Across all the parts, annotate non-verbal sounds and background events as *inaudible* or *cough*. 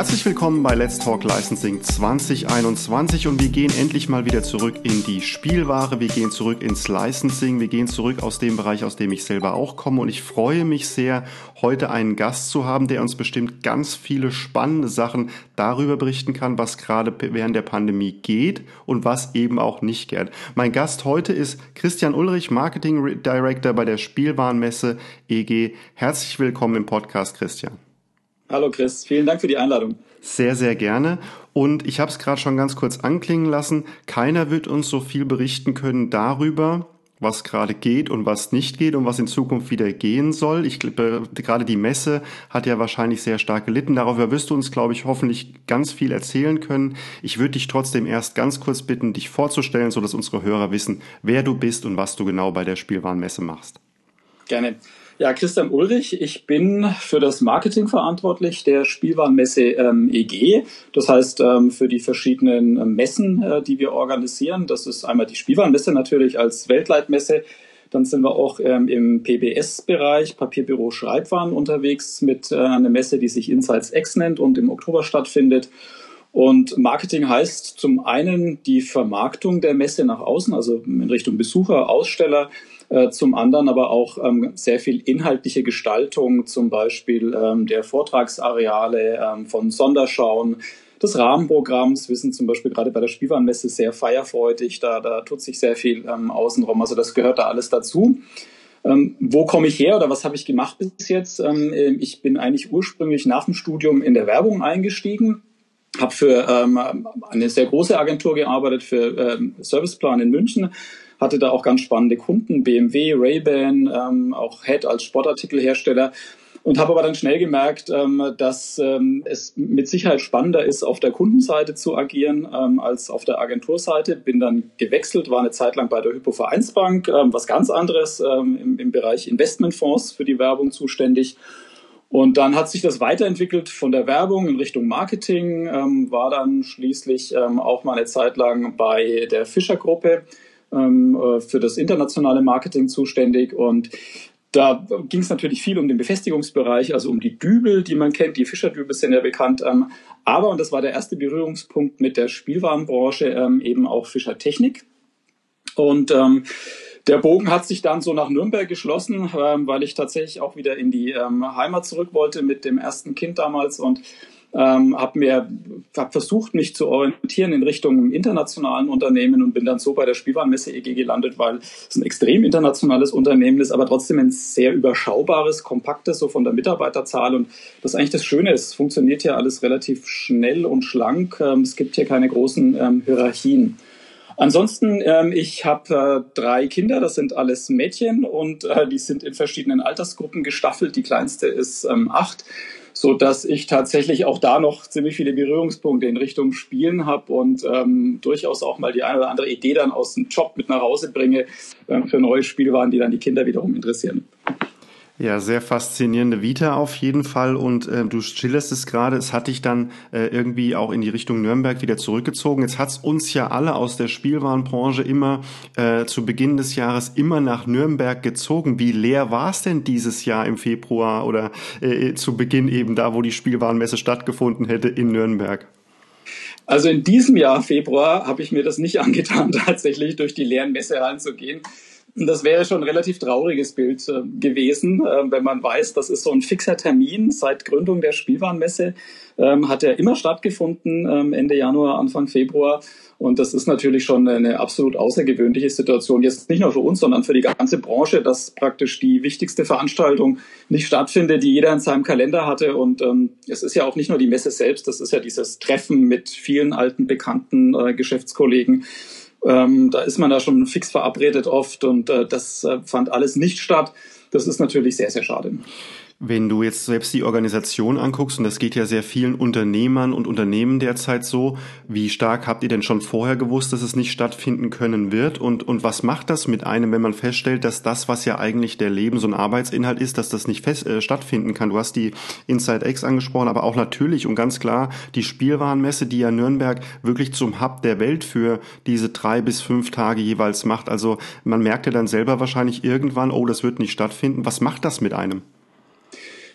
Herzlich willkommen bei Let's Talk Licensing 2021 und wir gehen endlich mal wieder zurück in die Spielware, wir gehen zurück ins Licensing, wir gehen zurück aus dem Bereich, aus dem ich selber auch komme und ich freue mich sehr, heute einen Gast zu haben, der uns bestimmt ganz viele spannende Sachen darüber berichten kann, was gerade während der Pandemie geht und was eben auch nicht geht. Mein Gast heute ist Christian Ulrich, Marketing Director bei der Spielwarenmesse EG. Herzlich willkommen im Podcast, Christian. Hallo Chris, vielen Dank für die Einladung. Sehr, sehr gerne. Und ich habe es gerade schon ganz kurz anklingen lassen. Keiner wird uns so viel berichten können darüber, was gerade geht und was nicht geht und was in Zukunft wieder gehen soll. Ich glaube, gerade die Messe hat ja wahrscheinlich sehr stark gelitten. Darüber wirst du uns, glaube ich, hoffentlich ganz viel erzählen können. Ich würde dich trotzdem erst ganz kurz bitten, dich vorzustellen, sodass unsere Hörer wissen, wer du bist und was du genau bei der Spielwarenmesse machst. Gerne. Ja, Christian Ulrich, ich bin für das Marketing verantwortlich der Spielwarenmesse ähm, EG. Das heißt, ähm, für die verschiedenen äh, Messen, äh, die wir organisieren. Das ist einmal die Spielwarenmesse natürlich als Weltleitmesse. Dann sind wir auch ähm, im PBS-Bereich, Papierbüro Schreibwaren, unterwegs mit äh, einer Messe, die sich Insights X nennt und im Oktober stattfindet. Und Marketing heißt zum einen die Vermarktung der Messe nach außen, also in Richtung Besucher, Aussteller, äh, zum anderen aber auch ähm, sehr viel inhaltliche Gestaltung, zum Beispiel ähm, der Vortragsareale ähm, von Sonderschauen, des Rahmenprogramms. Wir sind zum Beispiel gerade bei der Spielwarenmesse sehr feierfreudig, da, da tut sich sehr viel ähm, außenrum, also das gehört da alles dazu. Ähm, wo komme ich her oder was habe ich gemacht bis jetzt? Ähm, ich bin eigentlich ursprünglich nach dem Studium in der Werbung eingestiegen, habe für ähm, eine sehr große Agentur gearbeitet, für ähm, Serviceplan in München, hatte da auch ganz spannende Kunden, BMW, Ray-Ban, ähm, auch Head als Sportartikelhersteller und habe aber dann schnell gemerkt, ähm, dass ähm, es mit Sicherheit spannender ist, auf der Kundenseite zu agieren ähm, als auf der Agenturseite. Bin dann gewechselt, war eine Zeit lang bei der Hypo Vereinsbank, ähm, was ganz anderes im, Bereich Investmentfonds für die Werbung zuständig. Und dann hat sich das weiterentwickelt von der Werbung in Richtung Marketing, war dann schließlich auch mal eine Zeit lang bei der Fischer Gruppe ähm, äh, für das internationale Marketing zuständig und da ging es natürlich viel um den Befestigungsbereich, also um die Dübel, die man kennt. Die Fischerdübel sind ja bekannt. Ähm, aber, und das war der erste Berührungspunkt mit der Spielwarenbranche, ähm, eben auch Fischertechnik. Und ähm, der Bogen hat sich dann so nach Nürnberg geschlossen, ähm, weil ich tatsächlich auch wieder in die ähm, Heimat zurück wollte mit dem ersten Kind damals und ähm, habe mir hab versucht, mich zu orientieren in Richtung internationalen Unternehmen und bin dann so bei der Spielwarenmesse EG gelandet, weil es ein extrem internationales Unternehmen ist, aber trotzdem ein sehr überschaubares, kompaktes, so von der Mitarbeiterzahl. Und das ist eigentlich das Schöne, es funktioniert ja alles relativ schnell und schlank. Ähm, es gibt hier keine großen ähm, Hierarchien. Ansonsten, ähm, ich habe äh, drei Kinder, das sind alles Mädchen und äh, die sind in verschiedenen Altersgruppen gestaffelt. Die kleinste ist ähm, acht so dass ich tatsächlich auch da noch ziemlich viele Berührungspunkte in Richtung Spielen habe und ähm, durchaus auch mal die eine oder andere Idee dann aus dem Job mit nach Hause bringe äh, für neue Spielwaren, die dann die Kinder wiederum interessieren. Ja, sehr faszinierende Vita auf jeden Fall. Und äh, du schilderst es gerade, es hat dich dann äh, irgendwie auch in die Richtung Nürnberg wieder zurückgezogen. Jetzt hat's uns ja alle aus der Spielwarenbranche immer äh, zu Beginn des Jahres immer nach Nürnberg gezogen. Wie leer war es denn dieses Jahr im Februar oder äh, zu Beginn eben da, wo die Spielwarenmesse stattgefunden hätte in Nürnberg? Also in diesem Jahr Februar habe ich mir das nicht *laughs* angetan, tatsächlich durch die leeren Messehallen zu gehen. Das wäre schon ein relativ trauriges Bild äh, gewesen, äh, wenn man weiß, das ist so ein fixer Termin seit Gründung der Spielwarenmesse, ähm, hat er immer stattgefunden, ähm, Ende Januar, Anfang Februar. Und das ist natürlich schon eine absolut außergewöhnliche Situation, jetzt nicht nur für uns, sondern für die ganze Branche, dass praktisch die wichtigste Veranstaltung nicht stattfindet, die jeder in seinem Kalender hatte. Und ähm, es ist ja auch nicht nur die Messe selbst, das ist ja dieses Treffen mit vielen alten, bekannten äh, Geschäftskollegen. Ähm, da ist man da schon fix verabredet oft und äh, das äh, fand alles nicht statt. Das ist natürlich sehr, sehr schade. Wenn du jetzt selbst die Organisation anguckst, und das geht ja sehr vielen Unternehmern und Unternehmen derzeit so, wie stark habt ihr denn schon vorher gewusst, dass es nicht stattfinden können wird? Und, und was macht das mit einem, wenn man feststellt, dass das, was ja eigentlich der Lebens- und Arbeitsinhalt ist, dass das nicht fest, äh, stattfinden kann? Du hast die Inside X angesprochen, aber auch natürlich und ganz klar die Spielwarenmesse, die ja Nürnberg wirklich zum Hub der Welt für diese drei bis fünf Tage jeweils macht. Also man merkt ja dann selber wahrscheinlich irgendwann, oh, das wird nicht stattfinden. Was macht das mit einem?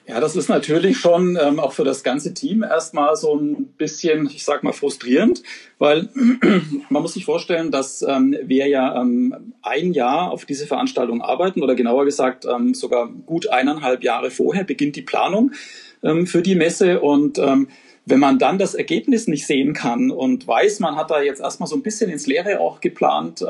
Ja, das ist natürlich schon ähm, auch für das ganze Team erstmal so ein bisschen, ich sag mal, frustrierend, weil *clears throat* man muss sich vorstellen, dass ähm, wir ja ähm, ein Jahr auf diese Veranstaltung arbeiten oder genauer gesagt ähm, sogar gut eineinhalb Jahre vorher beginnt die Planung ähm, für die Messe. Und ähm, wenn man dann das Ergebnis nicht sehen kann und weiß, man hat da jetzt erstmal so ein bisschen ins Leere auch geplant,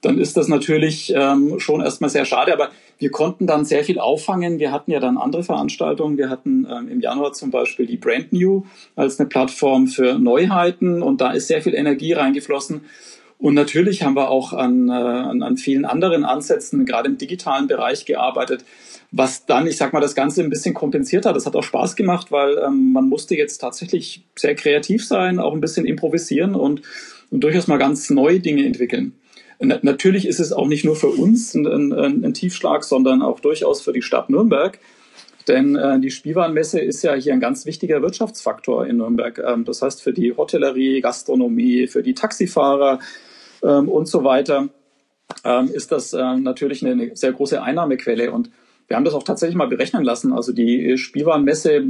dann ist das natürlich ähm, schon erstmal sehr schade. Aber wir konnten dann sehr viel auffangen. Wir hatten ja dann andere Veranstaltungen. Wir hatten ähm, im Januar zum Beispiel die Brand New als eine Plattform für Neuheiten und da ist sehr viel Energie reingeflossen. Und natürlich haben wir auch an, äh, an, an vielen anderen Ansätzen, gerade im digitalen Bereich, gearbeitet, was dann, ich sag mal, das Ganze ein bisschen kompensiert hat. Das hat auch Spaß gemacht, weil ähm, man musste jetzt tatsächlich sehr kreativ sein, auch ein bisschen improvisieren und, und durchaus mal ganz neue Dinge entwickeln. Natürlich ist es auch nicht nur für uns ein, ein, ein Tiefschlag, sondern auch durchaus für die Stadt Nürnberg. Denn äh, die Spielwarenmesse ist ja hier ein ganz wichtiger Wirtschaftsfaktor in Nürnberg. Ähm, das heißt für die Hotellerie, Gastronomie, für die Taxifahrer ähm, und so weiter ähm, ist das äh, natürlich eine, eine sehr große Einnahmequelle. Und wir haben das auch tatsächlich mal berechnen lassen. Also die Spielwarenmesse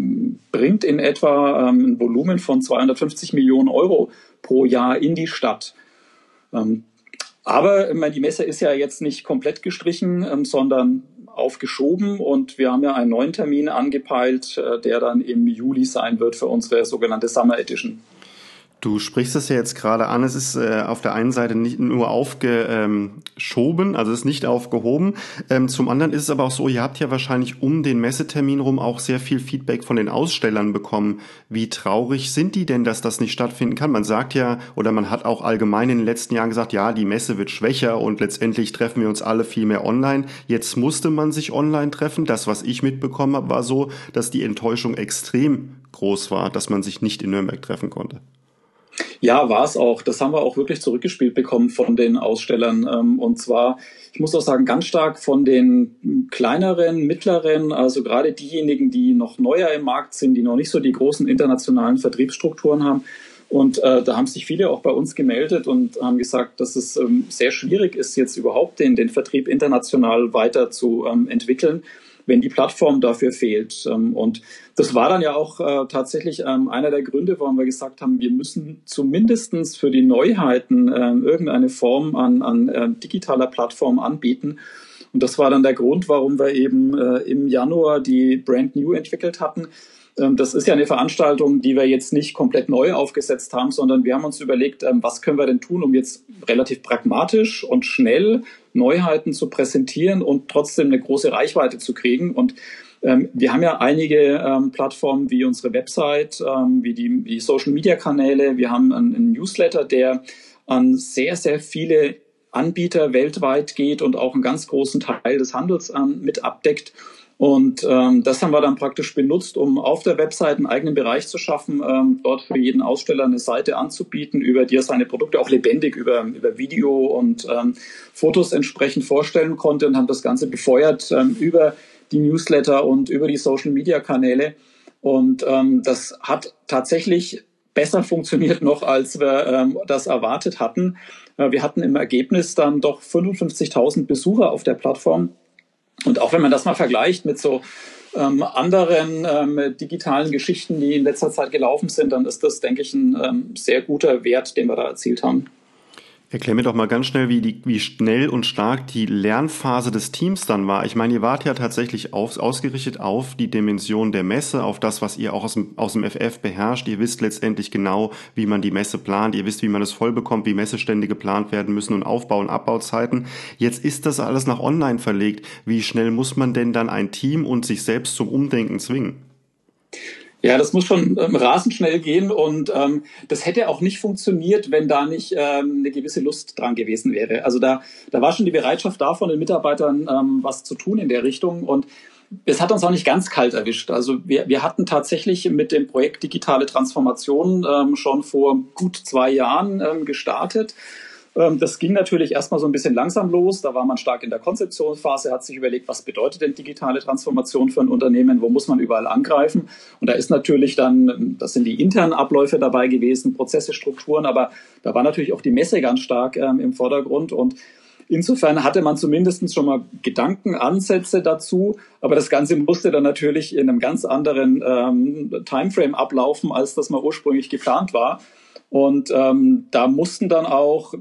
bringt in etwa ähm, ein Volumen von 250 Millionen Euro pro Jahr in die Stadt. Aber die Messe ist ja jetzt nicht komplett gestrichen, ähm, sondern aufgeschoben und wir haben ja einen neuen Termin angepeilt, äh, der dann im Juli sein wird für unsere sogenannte Summer Edition. Du sprichst es ja jetzt gerade an, es ist äh, auf der einen Seite nicht nur aufgeschoben, also es ist nicht aufgehoben. Ähm, zum anderen ist es aber auch so, ihr habt ja wahrscheinlich um den Messetermin rum auch sehr viel Feedback von den Ausstellern bekommen. Wie traurig sind die denn, dass das nicht stattfinden kann? Man sagt ja, oder man hat auch allgemein in den letzten Jahren gesagt, ja, die Messe wird schwächer und letztendlich treffen wir uns alle viel mehr online. Jetzt musste man sich online treffen. Das, was ich mitbekommen habe, war so, dass die Enttäuschung extrem groß war, dass man sich nicht in Nürnberg treffen konnte. Ja, war es auch. Das haben wir auch wirklich zurückgespielt bekommen von den Ausstellern. Ähm, und zwar, ich muss auch sagen, ganz stark von den kleineren, mittleren, also gerade diejenigen, die noch neuer im Markt sind, die noch nicht so die großen internationalen Vertriebsstrukturen haben. Und äh, da haben sich viele auch bei uns gemeldet und haben gesagt, dass es ähm, sehr schwierig ist, jetzt überhaupt den, den Vertrieb international weiter zu ähm, entwickeln wenn die Plattform dafür fehlt. Ähm, und das war dann ja auch äh, tatsächlich ähm, einer der Gründe, warum wir gesagt haben, wir müssen zumindestens für die Neuheiten ähm, irgendeine Form an, an äh, digitaler Plattform anbieten. Und das war dann der Grund, warum wir eben äh, im Januar die Brand New entwickelt hatten das ist ja eine Veranstaltung, die wir jetzt nicht komplett neu aufgesetzt haben, sondern wir haben uns überlegt, was können wir denn tun, um jetzt relativ pragmatisch und schnell Neuheiten zu präsentieren und trotzdem eine große Reichweite zu kriegen. Und ähm, wir haben ja einige Plattformen wie unsere Website, wie die, die Social-Media-Kanäle. Wir haben einen Newsletter, der an sehr, sehr viele Anbieter weltweit geht und auch einen ganz großen Teil des Handels mit abdeckt. Und ähm, das haben wir dann praktisch benutzt, um auf der Website einen eigenen Bereich zu schaffen, ähm, dort für jeden Aussteller eine Seite anzubieten, über die er seine Produkte auch lebendig über, über Video und ähm, Fotos entsprechend vorstellen konnte und haben das Ganze befeuert ähm, über die Newsletter und über die Social-Media-Kanäle. Und ähm, das hat tatsächlich besser funktioniert noch, als wir ähm, das erwartet hatten. Äh, wir hatten im Ergebnis dann doch 55.000 Besucher auf der Plattform und auch wenn man das mal vergleicht mit so ähm, anderen ähm, digitalen Geschichten, die in letzter Zeit gelaufen sind, dann ist das, denke ich, ein ähm, sehr guter Wert, den wir da erzielt haben. Erklär mir doch mal ganz schnell, wie, die, wie schnell und stark die Lernphase des Teams dann war. Ich meine, ihr wart ja tatsächlich auf, ausgerichtet auf die Dimension der Messe, auf das, was ihr auch aus dem, aus dem FF beherrscht. Ihr wisst letztendlich genau, wie man die Messe plant. Ihr wisst, wie man es voll bekommt, wie Messestände geplant werden müssen und Aufbau- und Abbauzeiten. Jetzt ist das alles nach online verlegt. Wie schnell muss man denn dann ein Team und sich selbst zum Umdenken zwingen? Ja, das muss schon ähm, rasend schnell gehen und ähm, das hätte auch nicht funktioniert, wenn da nicht ähm, eine gewisse Lust dran gewesen wäre. Also da, da war schon die Bereitschaft da von den Mitarbeitern, ähm, was zu tun in der Richtung und es hat uns auch nicht ganz kalt erwischt. Also wir, wir hatten tatsächlich mit dem Projekt Digitale Transformation ähm, schon vor gut zwei Jahren ähm, gestartet das ging natürlich erstmal so ein bisschen langsam los. Da war man stark in der Konzeptionsphase, hat sich überlegt, was bedeutet denn digitale Transformation für ein Unternehmen, wo muss man überall angreifen. Und da ist natürlich dann, das sind die internen Abläufe dabei gewesen, Prozesse, Strukturen, aber da war natürlich auch die Messe ganz stark ähm, im Vordergrund. Und Insofern hatte man zumindest schon mal Gedankenansätze dazu, aber das Ganze musste dann natürlich in einem ganz anderen ähm, Timeframe ablaufen, als das mal ursprünglich geplant war. Und ähm, da mussten dann auch,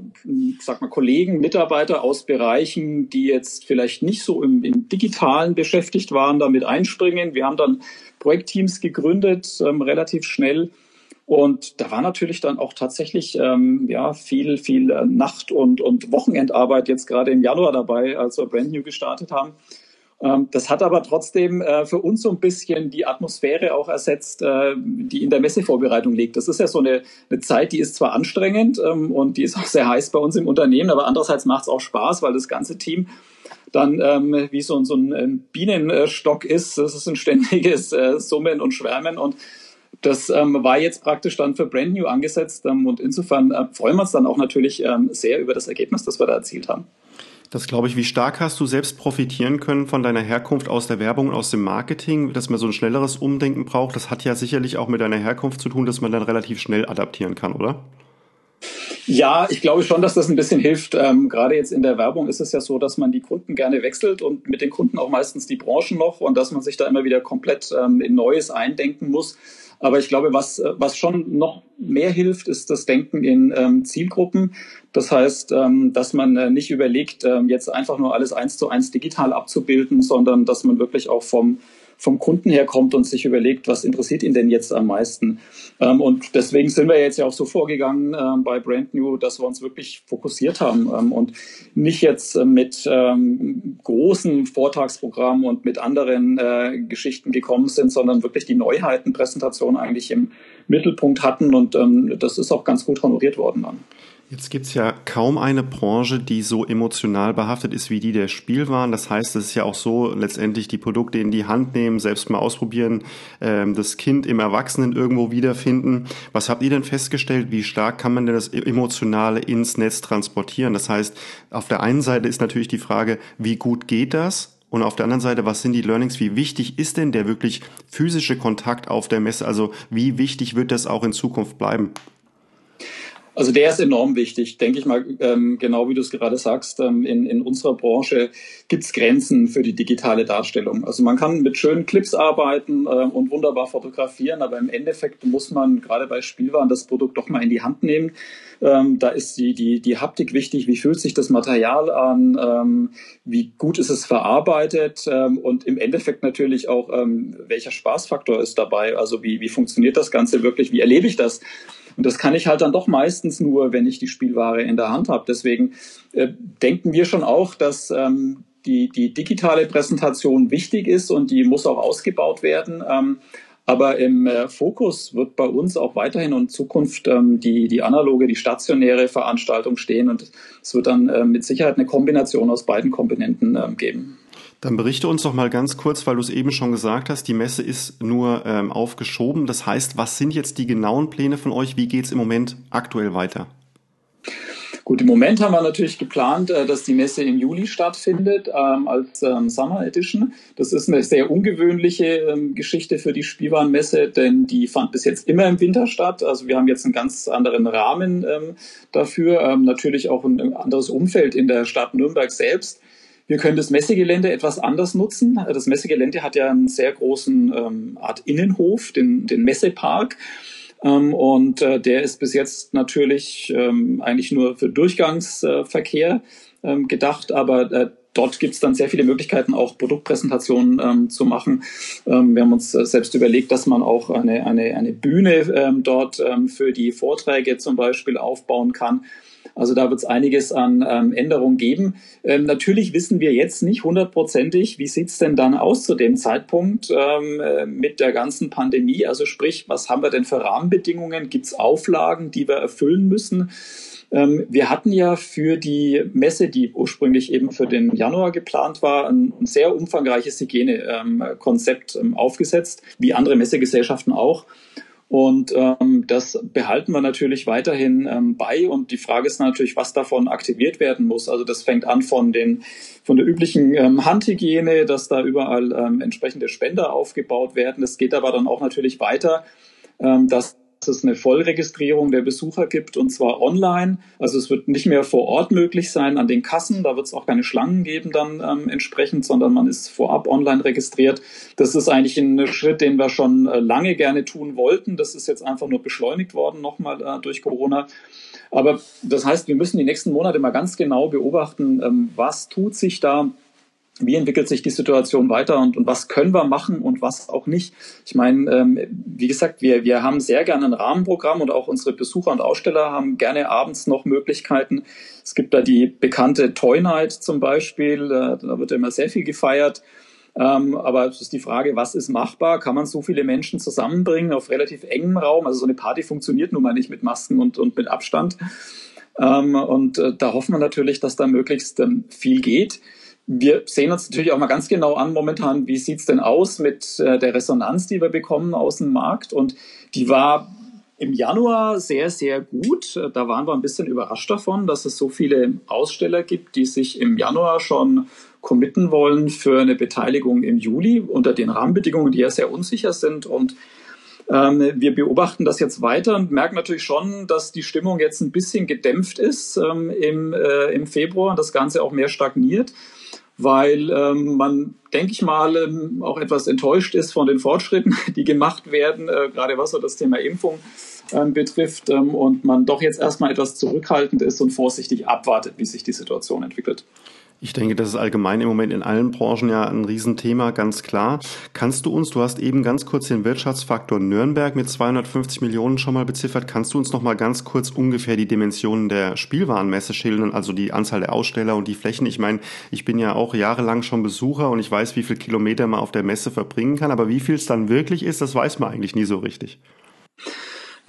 sag mal, Kollegen, Mitarbeiter aus Bereichen, die jetzt vielleicht nicht so im, im Digitalen beschäftigt waren, damit einspringen. Wir haben dann Projektteams gegründet, ähm, relativ schnell und da war natürlich dann auch tatsächlich ähm, ja viel, viel äh, Nacht- und, und Wochenendarbeit jetzt gerade im Januar dabei, als wir Brand New gestartet haben. Ähm, das hat aber trotzdem äh, für uns so ein bisschen die Atmosphäre auch ersetzt, äh, die in der Messevorbereitung liegt. Das ist ja so eine, eine Zeit, die ist zwar anstrengend ähm, und die ist auch sehr heiß bei uns im Unternehmen, aber andererseits macht es auch Spaß, weil das ganze Team dann ähm, wie so, so ein Bienenstock ist. Das ist ein ständiges äh, Summen und Schwärmen und das ähm, war jetzt praktisch dann für Brand New angesetzt ähm, und insofern äh, freuen wir uns dann auch natürlich ähm, sehr über das Ergebnis, das wir da erzielt haben. Das glaube ich. Wie stark hast du selbst profitieren können von deiner Herkunft aus der Werbung und aus dem Marketing, dass man so ein schnelleres Umdenken braucht? Das hat ja sicherlich auch mit deiner Herkunft zu tun, dass man dann relativ schnell adaptieren kann, oder? Ja, ich glaube schon, dass das ein bisschen hilft. Ähm, gerade jetzt in der Werbung ist es ja so, dass man die Kunden gerne wechselt und mit den Kunden auch meistens die Branchen noch und dass man sich da immer wieder komplett ähm, in Neues eindenken muss. Aber ich glaube, was, was schon noch mehr hilft, ist das Denken in ähm, Zielgruppen. Das heißt, ähm, dass man äh, nicht überlegt, ähm, jetzt einfach nur alles eins zu eins digital abzubilden, sondern dass man wirklich auch vom vom Kunden her kommt und sich überlegt, was interessiert ihn denn jetzt am meisten. Ähm, und deswegen sind wir jetzt ja auch so vorgegangen ähm, bei Brand New, dass wir uns wirklich fokussiert haben ähm, und nicht jetzt äh, mit ähm, großen Vortragsprogrammen und mit anderen äh, Geschichten gekommen sind, sondern wirklich die Neuheitenpräsentation eigentlich im Mittelpunkt hatten und ähm, das ist auch ganz gut honoriert worden dann. Jetzt gibt's ja kaum eine Branche, die so emotional behaftet ist wie die der Spielwaren. Das heißt, es ist ja auch so, letztendlich die Produkte in die Hand nehmen, selbst mal ausprobieren, ähm, das Kind im Erwachsenen irgendwo wiederfinden. Was habt ihr denn festgestellt? Wie stark kann man denn das Emotionale ins Netz transportieren? Das heißt, auf der einen Seite ist natürlich die Frage, wie gut geht das? Und auf der anderen Seite, was sind die Learnings? Wie wichtig ist denn der wirklich physische Kontakt auf der Messe? Also wie wichtig wird das auch in Zukunft bleiben? Also der ist enorm wichtig, denke ich mal, ähm, genau wie du es gerade sagst. Ähm, in, in unserer Branche gibt es Grenzen für die digitale Darstellung. Also man kann mit schönen Clips arbeiten äh, und wunderbar fotografieren, aber im Endeffekt muss man gerade bei Spielwaren das Produkt doch mal in die Hand nehmen. Ähm, da ist die, die, die Haptik wichtig, wie fühlt sich das Material an, ähm, wie gut ist es verarbeitet ähm, und im Endeffekt natürlich auch, ähm, welcher Spaßfaktor ist dabei, also wie, wie funktioniert das Ganze wirklich, wie erlebe ich das? Und das kann ich halt dann doch meistens nur, wenn ich die Spielware in der Hand habe. Deswegen äh, denken wir schon auch, dass ähm, die, die digitale Präsentation wichtig ist und die muss auch ausgebaut werden. Ähm, aber im äh, Fokus wird bei uns auch weiterhin und in Zukunft ähm, die, die analoge, die stationäre Veranstaltung stehen. Und es wird dann äh, mit Sicherheit eine Kombination aus beiden Komponenten äh, geben. Dann berichte uns doch mal ganz kurz, weil du es eben schon gesagt hast, die Messe ist nur ähm, aufgeschoben. Das heißt, was sind jetzt die genauen Pläne von euch? Wie geht es im Moment aktuell weiter? Gut, im Moment haben wir natürlich geplant, äh, dass die Messe im Juli stattfindet ähm, als ähm, Summer Edition. Das ist eine sehr ungewöhnliche ähm, Geschichte für die Spielwarenmesse, denn die fand bis jetzt immer im Winter statt. Also wir haben jetzt einen ganz anderen Rahmen dafür, natürlich auch ein anderes Umfeld in der Stadt Nürnberg selbst. Wir können das Messegelände etwas anders nutzen. Das Messegelände hat ja einen sehr großen ähm, Art Innenhof, den, den Messepark. Ähm, und äh, der ist bis jetzt natürlich ähm, eigentlich nur für Durchgangsverkehr ähm, gedacht, aber äh, dort gibt es dann sehr viele Möglichkeiten, auch Produktpräsentationen ähm, zu machen. Ähm, wir haben uns äh, selbst überlegt, dass man auch eine, eine, eine Bühne ähm, dort ähm, für die Vorträge zum Beispiel aufbauen kann. Also da wird es einiges an ähm, Änderungen geben. Ähm, natürlich wissen wir jetzt nicht hundertprozentig, wie sieht's denn dann aus zu dem Zeitpunkt ähm, äh, mit der ganzen Pandemie. Also sprich, was haben wir denn für Rahmenbedingungen? Gibt's Auflagen, die wir erfüllen müssen? Ähm, wir hatten ja für die Messe, die ursprünglich eben für den Januar geplant war, ein, sehr umfangreiches Hygienekonzept ähm, aufgesetzt, wie andere Messegesellschaften auch. Und ähm, das behalten wir natürlich weiterhin ähm, bei. Und die Frage ist natürlich, was davon aktiviert werden muss. Also das fängt an von den von der üblichen ähm, Handhygiene, dass da überall ähm, entsprechende Spender aufgebaut werden. Es geht aber dann auch natürlich weiter, ähm, dass es eine Vollregistrierung der Besucher gibt und zwar online. Also es wird nicht mehr vor Ort möglich sein an den Kassen. Da wird es auch keine Schlangen geben dann ähm, entsprechend, sondern man ist vorab online registriert. Das ist eigentlich ein Schritt, den wir schon äh, lange gerne tun wollten. Das ist jetzt einfach nur beschleunigt worden nochmal äh, durch Corona. Aber das heißt, wir müssen die nächsten Monate mal ganz genau beobachten, ähm, was tut sich da wie entwickelt sich die Situation weiter und, und was können wir machen und was auch nicht. Ich meine, ähm, wie gesagt, wir, wir haben sehr gerne ein Rahmenprogramm und auch unsere Besucher und Aussteller haben gerne abends noch Möglichkeiten. Es gibt da die bekannte Toy Night zum Beispiel, äh, da wird immer sehr viel gefeiert. Ähm, aber es ist die Frage, was ist machbar? Kann man so viele Menschen zusammenbringen auf relativ engem Raum? Also so eine Party funktioniert nun mal nicht mit Masken und, und mit Abstand. Ähm, und äh, da hoffen wir natürlich, dass da möglichst ähm, viel geht. Wir sehen uns natürlich auch mal ganz genau an momentan, wie sieht's denn aus mit äh, der Resonanz, die wir bekommen aus dem Markt. Und die war im Januar sehr, sehr gut. Da waren wir ein bisschen überrascht davon, dass es so viele Aussteller gibt, die sich im Januar schon committen wollen für eine Beteiligung im Juli unter den Rahmenbedingungen, die ja sehr unsicher sind. Und ähm, wir beobachten das jetzt weiter und merken natürlich schon, dass die Stimmung jetzt ein bisschen gedämpft ist ähm, im, äh, im Februar, das Ganze auch mehr stagniert weil ähm, man, denke ich mal, ähm, auch etwas enttäuscht ist von den Fortschritten, *laughs* die gemacht werden, äh, gerade was so das Thema Impfung ähm, betrifft ähm, und man doch jetzt erstmal etwas zurückhaltend ist und vorsichtig abwartet, wie sich die Situation entwickelt. Ich denke, das ist allgemein im Moment in allen Branchen ja ein Riesenthema, ganz klar. Kannst du uns, du hast eben ganz kurz den Wirtschaftsfaktor Nürnberg mit 250 Millionen schon mal beziffert, kannst du uns noch mal ganz kurz ungefähr die Dimensionen der Spielwarenmesse schildern, also die Anzahl der Aussteller und die Flächen? Ich meine, ich bin ja auch jahrelang schon Besucher und ich weiß, wie viel Kilometer man auf der Messe verbringen kann, aber wie viel es dann wirklich ist, das weiß man eigentlich nie so richtig.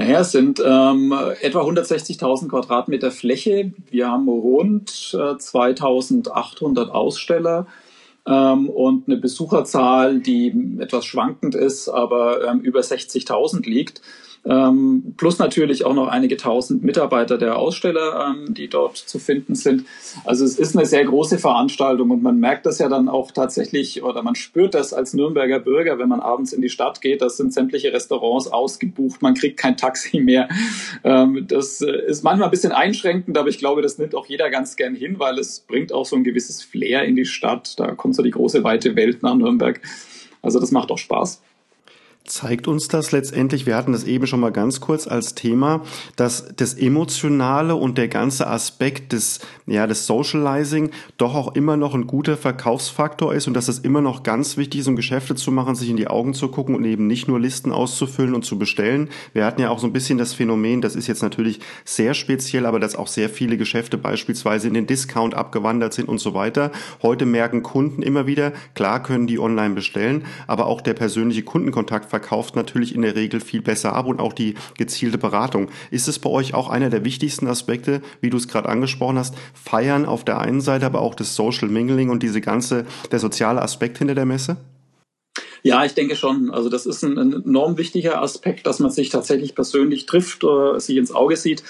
Naja, es sind ähm, etwa 160.000 Quadratmeter Fläche. Wir haben rund äh, 2.800 Aussteller ähm, und eine Besucherzahl, die etwas schwankend ist, aber ähm, über 60.000 liegt. Ähm, plus natürlich auch noch einige tausend Mitarbeiter der Aussteller, ähm, die dort zu finden sind. Also es ist eine sehr große Veranstaltung und man merkt das ja dann auch tatsächlich oder man spürt das als Nürnberger Bürger, wenn man abends in die Stadt geht. Das sind sämtliche Restaurants ausgebucht, man kriegt kein Taxi mehr. Ähm, das äh, ist manchmal ein bisschen einschränkend, aber ich glaube, das nimmt auch jeder ganz gern hin, weil es bringt auch so ein gewisses Flair in die Stadt. Da kommt so die große weite Welt nach Nürnberg. Also das macht auch Spaß zeigt uns das letztendlich, wir hatten das eben schon mal ganz kurz als Thema, dass das Emotionale und der ganze Aspekt des, ja, des Socializing doch auch immer noch ein guter Verkaufsfaktor ist und dass es immer noch ganz wichtig ist, um Geschäfte zu machen, sich in die Augen zu gucken und eben nicht nur Listen auszufüllen und zu bestellen. Wir hatten ja auch so ein bisschen das Phänomen, das ist jetzt natürlich sehr speziell, aber dass auch sehr viele Geschäfte beispielsweise in den Discount abgewandert sind und so weiter. Heute merken Kunden immer wieder, klar können die online bestellen, aber auch der persönliche Kundenkontakt verkauft natürlich in der Regel viel besser ab und auch die gezielte Beratung. Ist es bei euch auch einer der wichtigsten Aspekte, wie du es gerade angesprochen hast, feiern auf der einen Seite, aber auch das Social Mingling und diese ganze, der soziale Aspekt hinter der Messe? Ja, ich denke schon. Also das ist ein, enorm wichtiger Aspekt, dass man sich tatsächlich persönlich trifft, oder sich ins Auge sieht.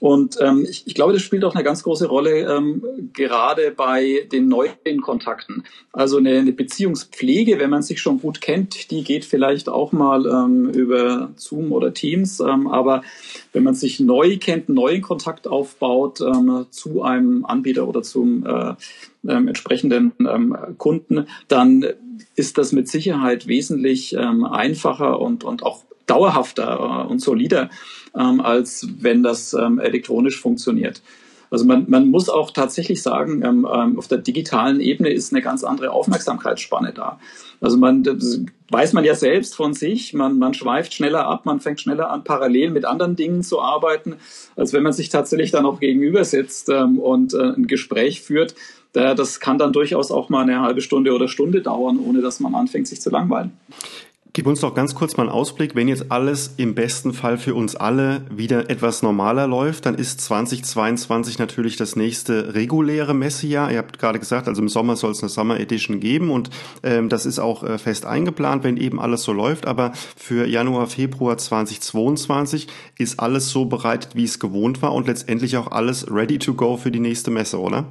Und ähm, ich, ich glaube, das spielt auch eine ganz große Rolle, ähm, gerade bei den neuen Kontakten. Also eine, eine Beziehungspflege, wenn man sich schon gut kennt, die geht vielleicht auch mal ähm, über Zoom oder Teams. Ähm, aber wenn man sich neu kennt, einen neuen Kontakt aufbaut ähm, zu einem Anbieter oder zum äh, ähm, entsprechenden ähm, Kunden, dann ist das mit Sicherheit wesentlich ähm, einfacher und, und auch dauerhafter äh, und solider, ähm, als wenn das ähm, elektronisch funktioniert. Also man, man muss auch tatsächlich sagen, ähm, auf der digitalen Ebene ist eine ganz andere Aufmerksamkeitsspanne da. Also man weiß man ja selbst von sich, man, man schweift schneller ab, man fängt schneller an, parallel mit anderen Dingen zu arbeiten, als wenn man sich tatsächlich dann auch gegenüber sitzt und äh, ein Gespräch führt. Das kann dann durchaus auch mal eine halbe Stunde oder Stunde dauern, ohne dass man anfängt, sich zu langweilen. Gib uns doch ganz kurz mal einen Ausblick. Wenn jetzt alles im besten Fall für uns alle wieder etwas normaler läuft, dann ist 2022 natürlich das nächste reguläre Messejahr. Ihr habt gerade gesagt, also im Sommer soll es eine Summer Edition geben und ähm, das ist auch äh, fest eingeplant, wenn eben alles so läuft. Aber für Januar, Februar 2022 ist alles so bereitet, wie es gewohnt war und letztendlich auch alles ready to go für die nächste Messe, oder?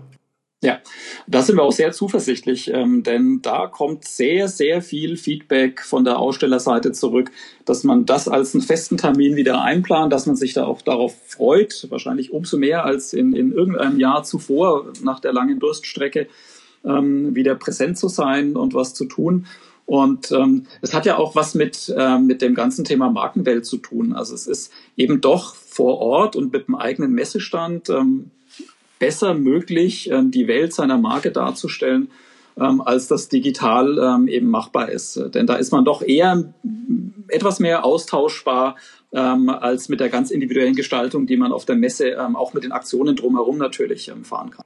Ja, da sind wir auch sehr zuversichtlich, ähm, denn da kommt sehr, sehr viel Feedback von der Ausstellerseite zurück, dass man das als einen festen Termin wieder einplant, dass man sich da auch darauf freut, wahrscheinlich umso mehr als in, in irgendeinem Jahr zuvor nach der langen Durststrecke ähm, wieder präsent zu sein und was zu tun. Und ähm, es hat ja auch was mit, äh, mit dem ganzen Thema Markenwelt zu tun. Also es ist eben doch vor Ort und mit dem eigenen Messestand ähm, besser möglich, ähm, die Welt seiner Marke darzustellen, ähm, als das digital ähm, eben machbar ist. Denn da ist man doch eher etwas mehr austauschbar als mit der ganz individuellen Gestaltung, die man auf der Messe auch mit den Aktionen drumherum natürlich fahren kann.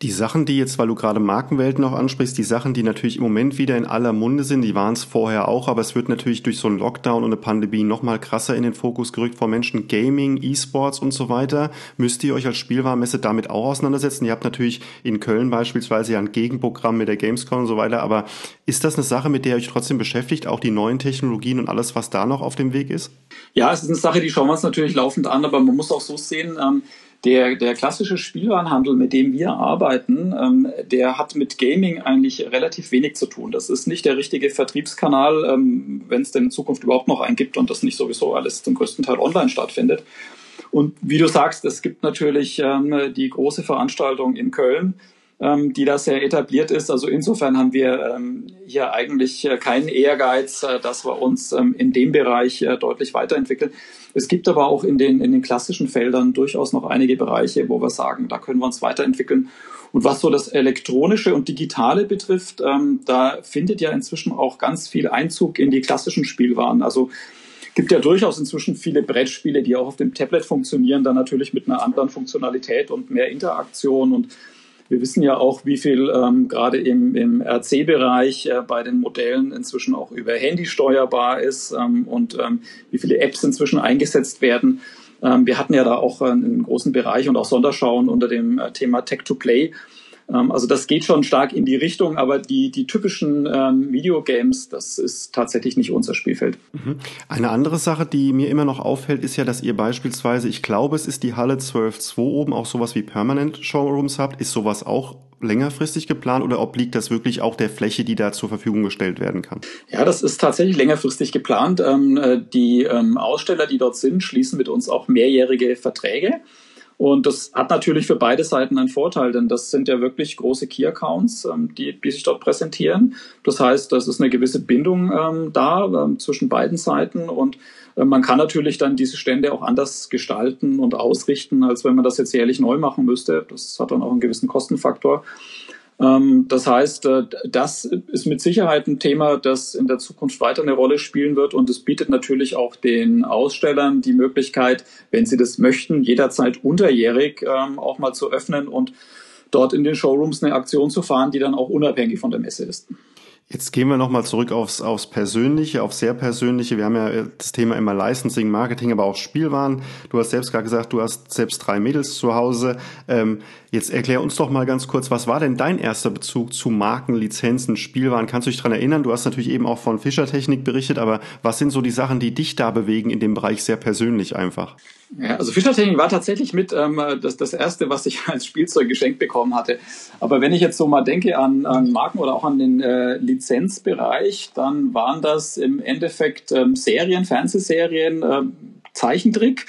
Die Sachen, die jetzt, weil du gerade Markenwelt noch ansprichst, die Sachen, die natürlich im Moment wieder in aller Munde sind, die waren es vorher auch, aber es wird natürlich durch so einen Lockdown und eine Pandemie noch mal krasser in den Fokus gerückt vor Menschen. Gaming, E-Sports und so weiter. Müsst ihr euch als Spielwarenmesse damit auch auseinandersetzen? Ihr habt natürlich in Köln beispielsweise ja ein Gegenprogramm mit der Gamescom und so weiter, aber ist das eine Sache, mit der ihr euch trotzdem beschäftigt, auch die neuen Technologien und alles, was da noch auf dem Weg ist? Ja, es ist eine Sache, die schauen wir uns natürlich laufend an, aber man muss auch so sehen, ähm, der, der klassische Spielwarenhandel, mit dem wir arbeiten, ähm, der hat mit Gaming eigentlich relativ wenig zu tun. Das ist nicht der richtige Vertriebskanal, ähm, wenn es denn in Zukunft überhaupt noch einen gibt und das nicht sowieso alles zum größten Teil online stattfindet. Und wie du sagst, es gibt natürlich ähm, die große Veranstaltung in Köln, ähm, die da sehr etabliert ist. Also insofern haben wir ähm, hier eigentlich äh, keinen Ehrgeiz, äh, dass wir uns ähm, in dem Bereich äh, deutlich weiterentwickeln. Es gibt aber auch in den, in den klassischen Feldern durchaus noch einige Bereiche, wo wir sagen, da können wir uns weiterentwickeln. Und was so das Elektronische und Digitale betrifft, ähm, da findet ja inzwischen auch ganz viel Einzug in die klassischen Spielwaren. Also gibt ja durchaus inzwischen viele Brettspiele, die auch auf dem Tablet funktionieren, dann natürlich mit einer anderen Funktionalität und mehr Interaktion und wir wissen ja auch, wie viel ähm, gerade im, im RC-Bereich äh, bei den Modellen inzwischen auch über Handy steuerbar ist ähm, und ähm, wie viele Apps inzwischen eingesetzt werden. Ähm, wir hatten ja da auch einen großen Bereich und auch Sonderschauen unter dem äh, Thema Tech-to-Play. Ähm, also das geht schon stark in die Richtung, aber die, die typischen ähm, Videogames, das ist tatsächlich nicht unser Spielfeld. Mhm. Eine andere Sache, die mir immer noch auffällt, ist ja, dass ihr beispielsweise, ich glaube, es ist die Halle 12.2 oben, auch sowas wie Permanent Showrooms habt. Ist sowas auch längerfristig geplant oder obliegt das wirklich auch der Fläche, die da zur Verfügung gestellt werden kann? Ja, das ist tatsächlich längerfristig geplant. Ähm, äh, die ähm, Aussteller, die dort sind, schließen mit uns auch mehrjährige Verträge. Und das hat natürlich für beide Seiten einen Vorteil, denn das sind ja wirklich große Key-Accounts, ähm, die, die sich dort präsentieren. Das heißt, das ist eine gewisse Bindung ähm, da ähm, zwischen beiden Seiten und äh, man kann natürlich dann diese Stände auch anders gestalten und ausrichten, als wenn man das jetzt jährlich neu machen müsste. Das hat dann auch einen gewissen Kostenfaktor. Ähm, das heißt, äh, das ist mit Sicherheit ein Thema, das in der Zukunft weiter eine Rolle spielen wird und es bietet natürlich auch den Ausstellern die Möglichkeit, wenn sie das möchten, jederzeit unterjährig ähm, auch mal zu öffnen und dort in den Showrooms eine Aktion zu fahren, die dann auch unabhängig von der Messe ist. Jetzt gehen wir nochmal zurück aufs, aufs Persönliche, aufs sehr Persönliche. Wir haben ja das Thema immer Licensing, Marketing, aber auch Spielwaren. Du hast selbst gerade gesagt, du hast selbst drei Mädels zu Hause. Ähm, jetzt erklär uns doch mal ganz kurz, was war denn dein erster Bezug zu Marken, Lizenzen, Spielwaren? Kannst du dich dran erinnern? Du hast natürlich eben auch von Fischertechnik berichtet, aber was sind so die Sachen, die dich da bewegen in dem Bereich sehr persönlich einfach? Ja, also Fischertechnik war tatsächlich mit ähm, das, das erste, was ich *laughs* als Spielzeug geschenkt bekommen hatte. Aber wenn ich jetzt so mal denke an, an Marken oder auch an den äh, Lizenzbereich, dann waren das im Endeffekt ähm, Serien, Fernsehserien, äh, Zeichentrick.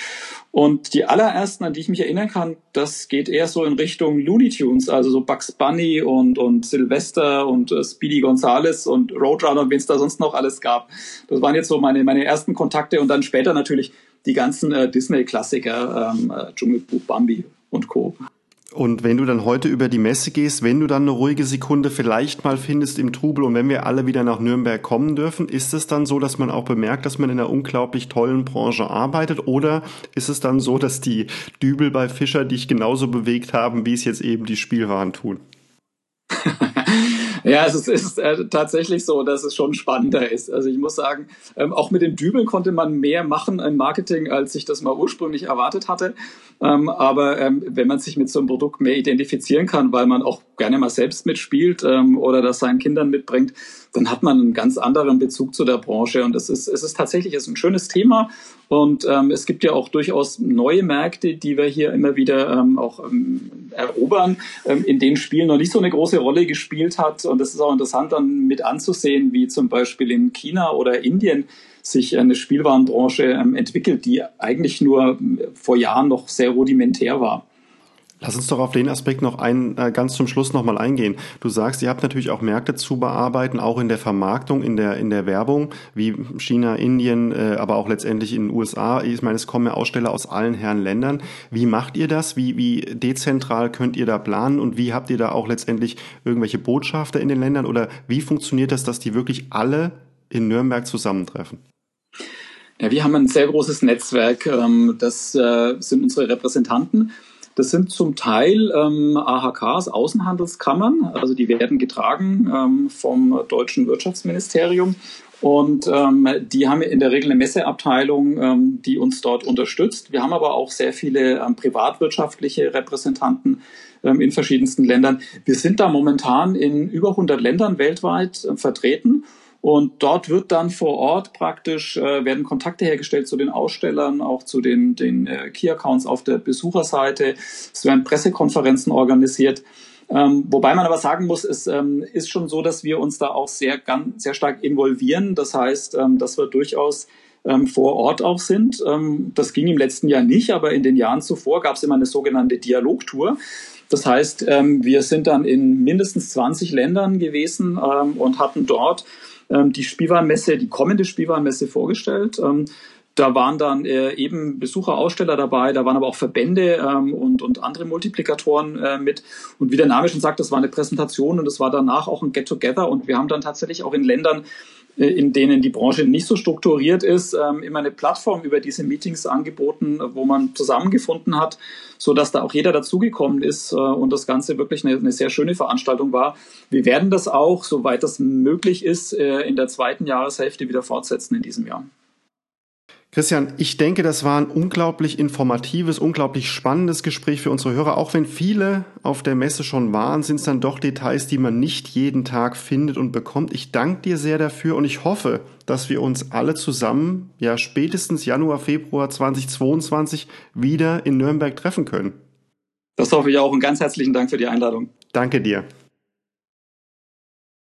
Und die allerersten, an die ich mich erinnern kann, das geht eher so in Richtung Looney Tunes, also so Bugs Bunny und, und Sylvester und äh, Speedy Gonzales und Roadrunner und wen es da sonst noch alles gab. Das waren jetzt so meine, meine ersten Kontakte und dann später natürlich die ganzen äh, Disney-Klassiker, ähm, äh, Dschungelbuch, Bambi und Co. Und wenn du dann heute über die Messe gehst, wenn du dann eine ruhige Sekunde vielleicht mal findest im Trubel und wenn wir alle wieder nach Nürnberg kommen dürfen, ist es dann so, dass man auch bemerkt, dass man in einer unglaublich tollen Branche arbeitet? Oder ist es dann so, dass die Dübel bei Fischer dich genauso bewegt haben, wie es jetzt eben die Spielwaren tun? *laughs* Ja, es ist, ist äh, tatsächlich so, dass es schon spannender ist. Also ich muss sagen, ähm, auch mit den Dübeln konnte man mehr machen im Marketing, als ich das mal ursprünglich erwartet hatte. Ähm, aber ähm, wenn man sich mit so einem Produkt mehr identifizieren kann, weil man auch gerne mal selbst mitspielt ähm, oder das seinen Kindern mitbringt, dann hat man einen ganz anderen Bezug zu der Branche. Und es ist, es ist tatsächlich es ist ein schönes Thema. Und ähm, es gibt ja auch durchaus neue Märkte, die wir hier immer wieder ähm, auch ähm, erobern, ähm, in denen Spiel noch nicht so eine große Rolle gespielt hat. Und das ist auch interessant dann mit anzusehen, wie zum Beispiel in China oder Indien sich eine Spielwarenbranche ähm, entwickelt, die eigentlich nur vor Jahren noch sehr rudimentär war. Lass uns doch auf den Aspekt noch ein, äh, ganz zum Schluss nochmal eingehen. Du sagst, ihr habt natürlich auch Märkte zu bearbeiten, auch in der Vermarktung, in der, in der Werbung, wie China, Indien, äh, aber auch letztendlich in den USA. Ich meine, es kommen ja Aussteller aus allen Herren Ländern. Wie macht ihr das? Wie, wie dezentral könnt ihr da planen und wie habt ihr da auch letztendlich irgendwelche Botschafter in den Ländern oder wie funktioniert das, dass die wirklich alle in Nürnberg zusammentreffen? Ja, wir haben ein sehr großes Netzwerk. Ähm, das äh, sind unsere Repräsentanten. Das sind zum Teil ähm, AHKs, Außenhandelskammern, also die werden getragen ähm, vom deutschen Wirtschaftsministerium. Und ähm, die haben in der Regel eine Messeabteilung, ähm, die uns dort unterstützt. Wir haben aber auch sehr viele ähm, privatwirtschaftliche Repräsentanten ähm, in verschiedensten Ländern. Wir sind da momentan in über 100 Ländern weltweit äh, vertreten und dort wird dann vor Ort praktisch, äh, werden Kontakte hergestellt zu den Ausstellern, auch zu den, den äh, Key-Accounts auf der Besucherseite. Es werden Pressekonferenzen organisiert. Ähm, wobei man aber sagen muss, es ähm, ist schon so, dass wir uns da auch sehr, ganz, sehr stark involvieren. Das heißt, ähm, dass wir durchaus ähm, vor Ort auch sind. Ähm, das ging im letzten Jahr nicht, aber in den Jahren zuvor gab es immer eine sogenannte Dialogtour. Das heißt, ähm, wir sind dann in mindestens 20 Ländern gewesen ähm, und hatten dort die Spielwarenmesse, die kommende Spielwarenmesse vorgestellt. Da waren dann äh, eben Besucher, Aussteller dabei, da waren aber auch Verbände ähm, und, und andere Multiplikatoren äh, mit. Und wie der Name schon sagt, das war eine Präsentation und es war danach auch ein Get-Together. Und wir haben dann tatsächlich auch in Ländern, äh, in denen die Branche nicht so strukturiert ist, ähm, immer eine Plattform über diese Meetings angeboten, wo man zusammengefunden hat, so dass da auch jeder dazugekommen ist äh, und das Ganze wirklich eine, eine, sehr schöne Veranstaltung war. Wir werden das auch, soweit das möglich ist, äh, in der zweiten Jahreshälfte wieder fortsetzen in diesem Jahr. Christian, ich denke, das war ein unglaublich informatives, unglaublich spannendes Gespräch für unsere Hörer. Auch wenn viele auf der Messe schon waren, sind es dann doch Details, die man nicht jeden Tag findet und bekommt. Ich danke dir sehr dafür und ich hoffe, dass wir uns alle zusammen, ja spätestens Januar, Februar 2022 wieder in Nürnberg treffen können. Das hoffe ich auch und ganz herzlichen Dank für die Einladung. Danke dir.